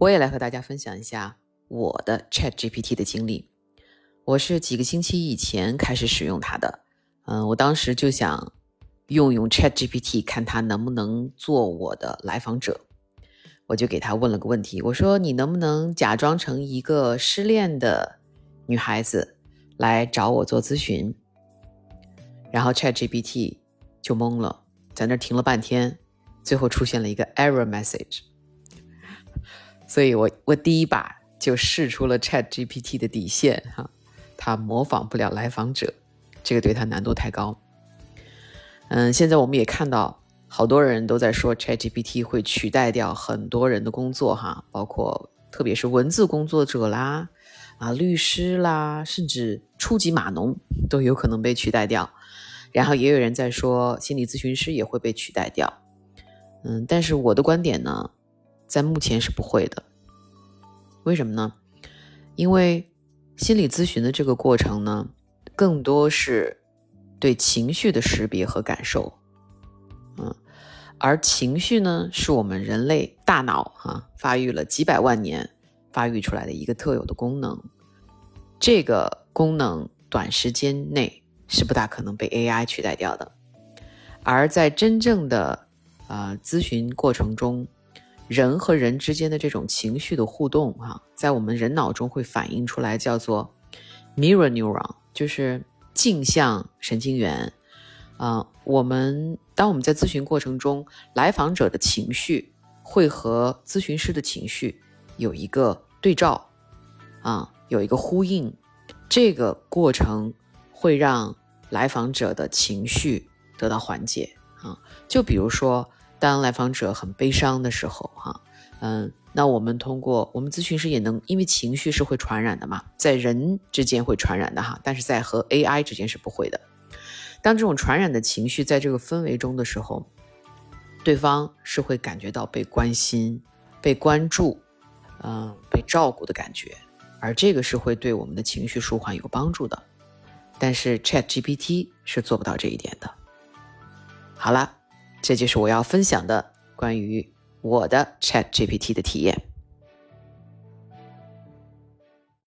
我也来和大家分享一下我的 Chat GPT 的经历。我是几个星期以前开始使用它的，嗯，我当时就想用用 Chat GPT，看它能不能做我的来访者。我就给他问了个问题，我说：“你能不能假装成一个失恋的女孩子来找我做咨询？”然后 Chat GPT 就懵了，在那停了半天，最后出现了一个 error message。所以我我第一把就试出了 Chat GPT 的底线哈。它模仿不了来访者，这个对他难度太高。嗯，现在我们也看到好多人都在说 ChatGPT 会取代掉很多人的工作哈，包括特别是文字工作者啦、啊律师啦，甚至初级码农都有可能被取代掉。然后也有人在说心理咨询师也会被取代掉。嗯，但是我的观点呢，在目前是不会的。为什么呢？因为。心理咨询的这个过程呢，更多是对情绪的识别和感受，嗯，而情绪呢，是我们人类大脑哈发育了几百万年发育出来的一个特有的功能，这个功能短时间内是不大可能被 AI 取代掉的，而在真正的呃咨询过程中。人和人之间的这种情绪的互动，哈，在我们人脑中会反映出来，叫做 mirror neuron，就是镜像神经元。啊，我们当我们在咨询过程中，来访者的情绪会和咨询师的情绪有一个对照，啊，有一个呼应，这个过程会让来访者的情绪得到缓解。啊，就比如说。当来访者很悲伤的时候，哈，嗯，那我们通过我们咨询师也能，因为情绪是会传染的嘛，在人之间会传染的哈，但是在和 AI 之间是不会的。当这种传染的情绪在这个氛围中的时候，对方是会感觉到被关心、被关注，嗯，被照顾的感觉，而这个是会对我们的情绪舒缓有帮助的。但是 ChatGPT 是做不到这一点的。好了。这就是我要分享的关于我的 Chat GPT 的体验。